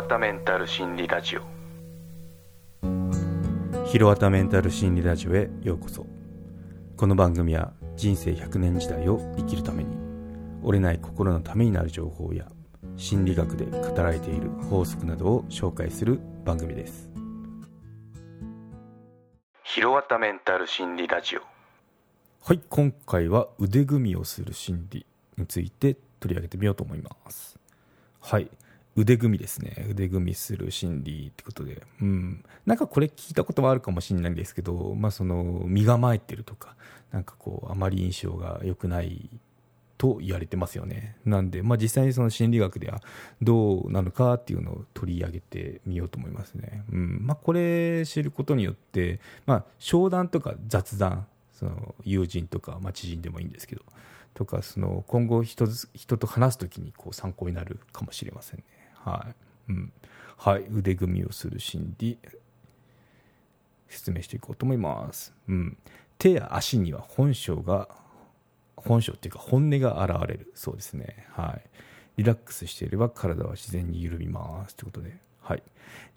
わたメンタル心理ラジオ。ひろわたメンタル心理ラジオへようこそ。この番組は人生100年時代を生きるために折れない心のためになる情報や心理学で語られている法則などを紹介する番組です。ひろわたメンタル心理ラジオ。はい今回は腕組みをする心理について取り上げてみようと思います。はい腕組みですね。腕組みする心理ってことで。うん。なんかこれ聞いたことはあるかもしれないんですけどまあその身構えてるとかなんかこうあまり印象が良くないと言われてますよね。なんで、まあ、実際にその心理学ではどうなのかっていうのを取り上げてみようと思いますね、うん。まあ、これ知ることによって、まあ、商談とか雑談その友人とか、まあ、知人でもいいんですけどとかその今後人人と話す時にこう参考になるかもしれませんね。はい、うん、はい。腕組みをする心理説明していこうと思います、うん、手や足には本性が本性っていうか本音が現れる。そうですね。はい。リラックスしていれば体は自然に緩みます。ということで、はい、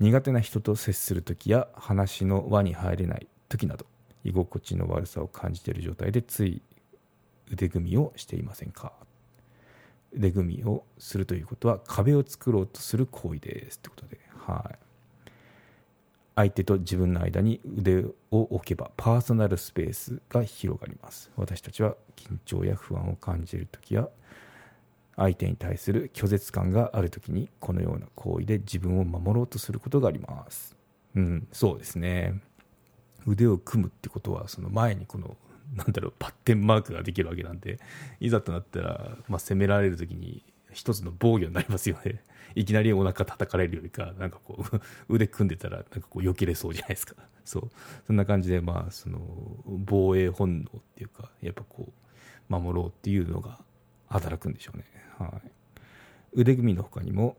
苦手な人と接する時や話の輪に入れない時など居心地の悪さを感じている状態でつい腕組みをしていませんか？腕組みをするということは壁を作ろうとする行為ですということで、はい、相手と自分の間に腕を置けばパーソナルスペースが広がります。私たちは緊張や不安を感じる時や相手に対する拒絶感がある時にこのような行為で自分を守ろうとすることがあります。うんそうですね。腕を組むってことはその前にこのなんだろうパッテンマークができるわけなんでいざとなったら、まあ、攻められる時に一つの防御になりますよね。いきなりお腹叩かれるよりかなんかこう 腕組んでたらなんかこう避けれそうじゃないですか。そう。そんな感じでまあその防衛本能っていうかやっぱこう守ろうっていうのが働くんでしょうね、はい、腕組みの他にも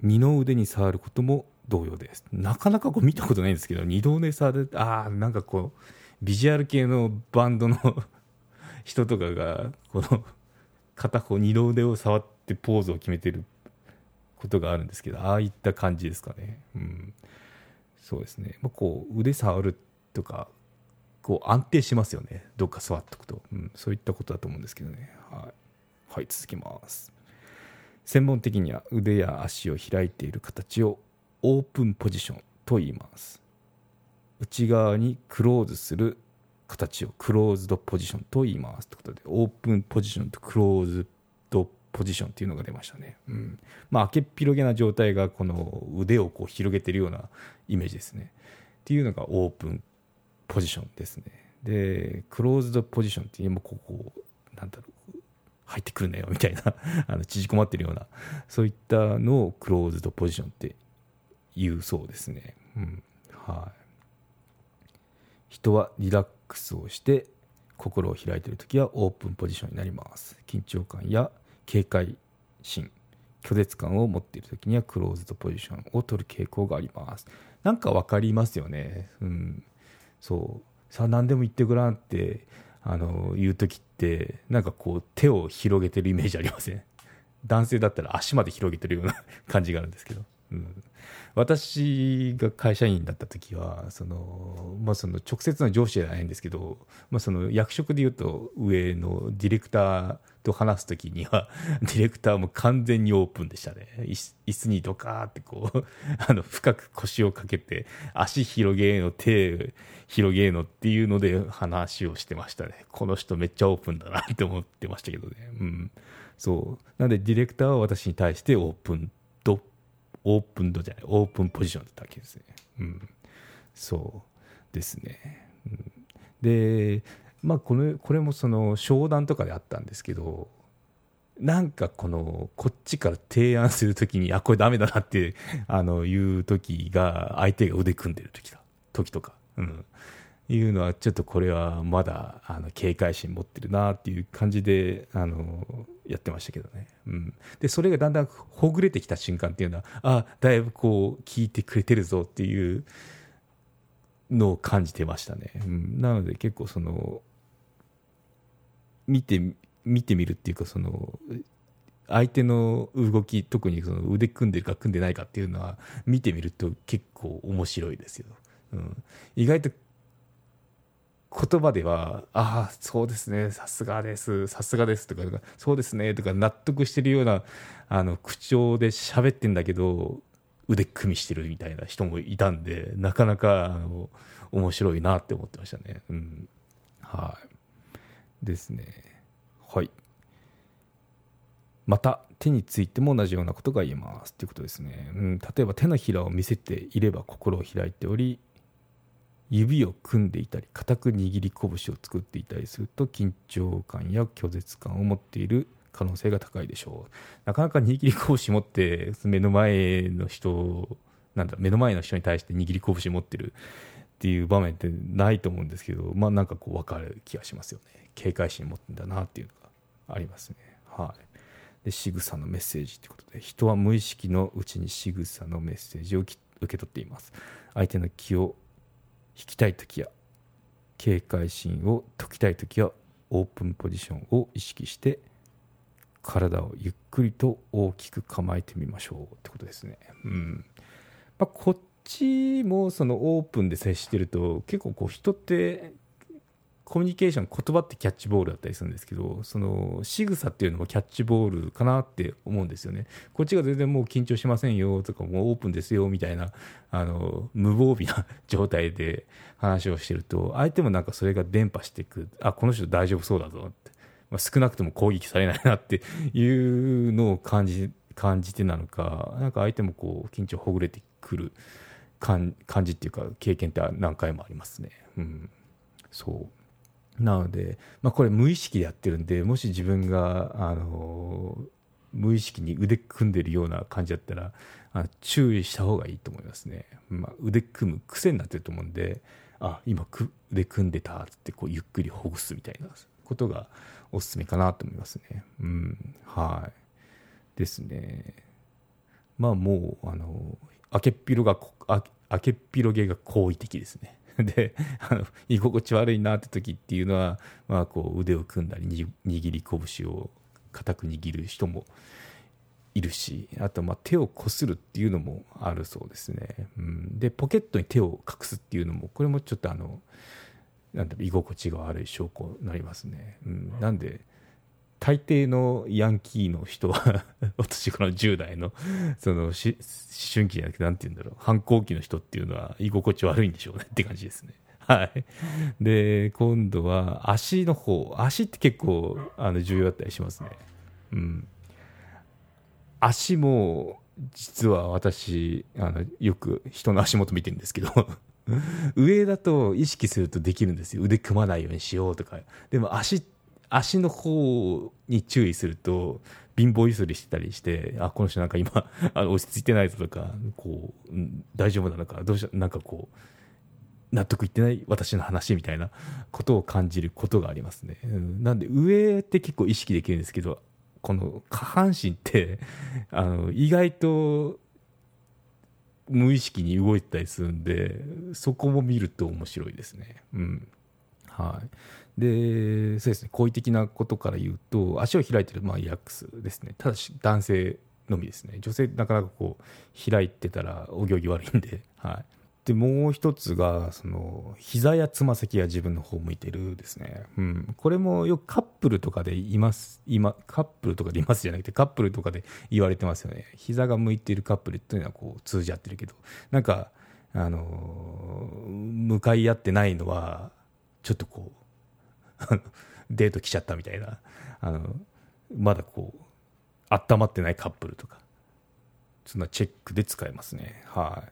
二の腕に触ることも同様です。なかなかこう見たことないんですけど二度腕触るああなんかこうビジュアル系のバンドの 人とかがこの片方二の腕を触ってポーズを決めてることがあるんですけどああいった感じですかね、うん、そうですね、まあ、こう腕触るとかこう安定しますよね。どっか座っとくと、うん、そういったことだと思うんですけどね。はい、はい、続きます。専門的には腕や足を開いている形をオープンポジションと言います。内側にクローズする形をクローズドポジションと言いますということでオープンポジションとクローズドポジションっていうのが出ましたね、うん。まあ、開けっ広げな状態がこの腕をこう広げてるようなイメージですね。っていうのがオープンポジションですね。でクローズドポジションっていうのもここなんだろう入ってくるなよみたいな あの縮こまってるようなそういったのをクローズドポジションって言うそうですね、うん。はい。人はリラックスをして心を開いている時はオープンポジションになります。緊張感や警戒心拒絶感を持っている時にはクローズドポジションを取る傾向があります。なんか分かりますよね。うん。そう。さあ何でも言ってごらんってあの言う時ってなんかこう手を広げてるイメージありません？男性だったら足まで広げてるような感じがあるんですけど。うん、私が会社員だった時はその、まあ、その直接の上司じゃないんですけど、まあ、その役職でいうと上のディレクターと話す時には ディレクターも完全にオープンでしたね。椅子にドカーってこう あの深く腰をかけて足広げの手広げのっていうので話をしてましたね。この人めっちゃオープンだなって思ってましたけどね。うん。そう。なんでディレクターは私に対してオープンオープンドじゃないオープンポジションだったわけですね、うん、そうですね、うん、でまあこれこれもその商談とかであったんですけどなんかこのこっちから提案するときにあこれダメだなってあの言う時が相手が腕組んでる時だ時とか、うん、いうのはちょっとこれはまだあの警戒心持ってるなっていう感じであのやってましたけどね、うん、でそれがだんだんほぐれてきた瞬間っていうのはあだいぶこう聞いてくれてるぞっていうのを感じてましたね、うん、なので結構その見て見てみるっていうかその相手の動き特にその腕組んでるか組んでないかっていうのは見てみると結構面白いですよ、うん、意外と言葉では「ああそうですねさすがですさすがです」とか「そうですね」とか納得してるようなあの口調で喋ってんだけど腕組みしてるみたいな人もいたんでなかなかあの面白いなって思ってましたね。うん、はいですね。はい。また手についても同じようなことが言えますということですね、うん、例えば手のひらを見せていれば心を開いており指を組んでいたり固く握り拳を作っていたりすると緊張感や拒絶感を持っている可能性が高いでしょう。なかなか握り拳持って目の前の人なんだ目の前の人に対して握り拳持ってるっていう場面ってないと思うんですけどまあなんかこう分かる気がしますよね。警戒心持ってんだなっていうのがありますね。はい。で仕草のメッセージということで人は無意識のうちに仕草のメッセージを受け取っています。相手の気を引きたい時や警戒心を解きたい時はオープンポジションを意識して体をゆっくりと大きく構えてみましょうってことですね。うんまあ、こっちもそのオープンで接してると結構こう人ってコミュニケーション言葉ってキャッチボールだったりするんですけどその仕草っていうのもキャッチボールかなって思うんですよね。こっちが全然もう緊張しませんよとかもうオープンですよみたいなあの無防備な状態で話をしてると相手もなんかそれが伝播していくあこの人大丈夫そうだぞって、まあ、少なくとも攻撃されないなっていうのを感じ感じてなのかなんか相手もこう緊張ほぐれてくる感じっていうか経験って何回もありますね。うん、そう。なので、まあ、これ無意識でやってるんでもし自分があの無意識に腕組んでるような感じだったらあ注意した方がいいと思いますね、まあ、腕組む癖になってると思うんであ今く腕組んでたってこうゆっくりほぐすみたいなことがおすすめかなと思いますね。うんはい。ですね。まあもうあの開けっぴろが開けっぴろげが好意的ですね。であの居心地悪いなって時っていうのは、まあ、こう腕を組んだり握り拳を固く握る人もいるしあとまあ手をこするっていうのもあるそうですね、うん、でポケットに手を隠すっていうのもこれもちょっとあのなんだろう居心地が悪い証拠になりますね、うん、なんで大抵のヤンキーの人は 私この10代のその思春期じゃなくて何て言うんだろう。反抗期の人っていうのは居心地悪いんでしょうねって感じですね。はい。で今度は足の方足って結構あの重要だったりしますね。うん。足も実は私あのよく人の足元見てるんですけど 上だと意識するとできるんですよ。腕組まないようにしようとか。でも足っ足の方に注意すると貧乏ゆすりしてたりしてあこの人なんか今 あの落ち着いてないぞとかこう、うん、大丈夫なのかどうしなんかこう納得いってない私の話みたいなことを感じることがありますね、うん、なんで上って結構意識できるんですけどこの下半身って あの意外と無意識に動いてたりするんでそこも見ると面白いですね。うん。はい。でそうですね。好意的なことから言うと足を開いてるまあリラックスですね。ただし男性のみですね。女性なかなかこう開いてたらお行儀悪いんで、はい、でもう一つがその膝やつま先が自分の方向いてるですね、うん、これもよくカップルとかでいます今カップルとかでいますじゃなくてカップルとかで言われてますよね。膝が向いてるカップルっていうのはこう通じ合ってるけど。なんかあの向かい合ってないのはちょっとこうデート来ちゃったみたいな。あのまだこう温まってないカップルとか。そんなチェックで使えますね。は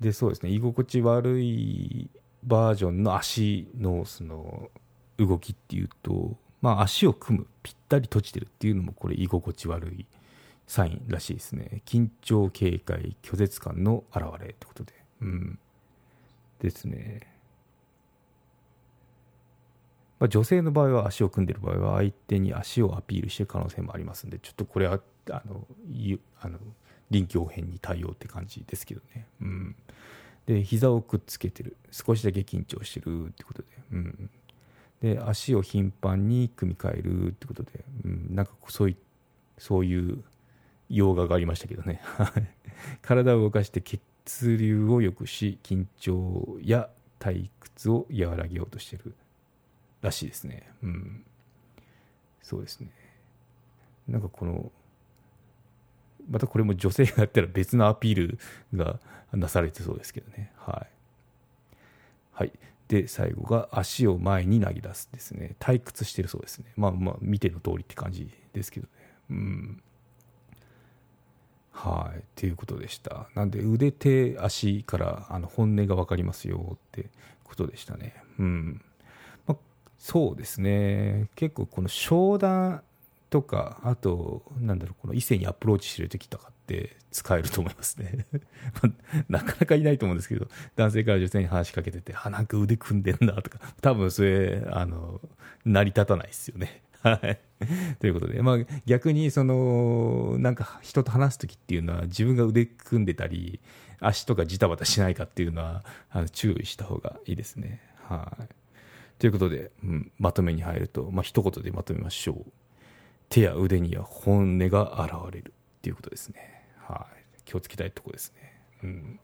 い。でそうですね。居心地悪いバージョンの足のその動きっていうとまあ足を組むぴったり閉じてるっていうのもこれ居心地悪いサインらしいですね。緊張警戒拒絶感の表れってことで。うん。ですね。まあ、女性の場合は足を組んでる場合は相手に足をアピールしてる可能性もありますんでちょっとこれはあのあの臨機応変に対応って感じですけどね、うん、で膝をくっつけてる少しだけ緊張してるってことで,、うん、で足を頻繁に組み替えるってことで、うん、なんかそういそういう洋画がありましたけどね。体を動かして血流を良くし緊張や退屈を和らげようとしてる。らしいですね。うん。そうですね。なんかこのまたこれも女性がやったら別のアピールがなされてそうですけどね。はい。はい。で最後が足を前に投げ出すですね。退屈してるそうですね。まあまあ見ての通りって感じですけどね。うん。はい。っていうことでした。なんで腕手足からあの本音が分かりますよってことでしたね。うん、そうですね結構この商談とかあとなんだろうこの異性にアプローチしてる時とかって使えると思いますね なかなかいないと思うんですけど男性から女性に話しかけてて「あなんか腕組んでんだ」とか多分それあの成り立たないですよね はい。ということで、まあ、逆にそのなんか人と話す時っていうのは自分が腕組んでたり足とかジタバタしないかっていうのはあの注意した方がいいですね。はい。ということで、うん、まとめに入ると、まあ一言でまとめましょう。手や腕には本音が現れるっていうことですね。はい。気をつけたいところですね。うん。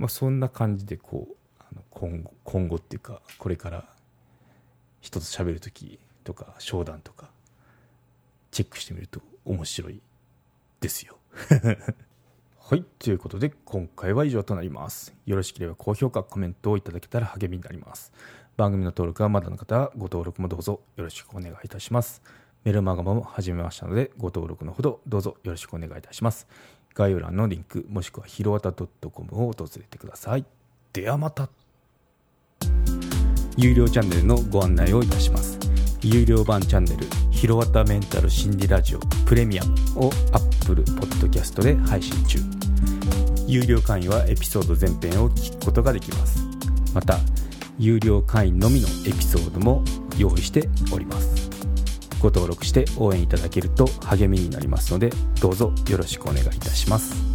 まあそんな感じでこうあの今後今後っていうかこれから人と喋る時とか商談とかチェックしてみると面白いですよ はいということで今回は以上となりますよろしければ高評価コメントをいただけたら励みになります番組の登録はまだの方はご登録もどうぞよろしくお願いいたします。メルマガも始めましたのでご登録のほどどうぞよろしくお願いいたします。概要欄のリンクもしくはひろわた .com を訪れてください。ではまた。有料チャンネルのご案内をいたします。有料版チャンネル「ひろわたメンタル心理ラジオプレミアム」を Apple Podcast で配信中。有料会員はエピソード全編を聞くことができます。また有料会員のみのエピソードも用意しております。ご登録して応援いただけると励みになりますのでどうぞよろしくお願いいたします。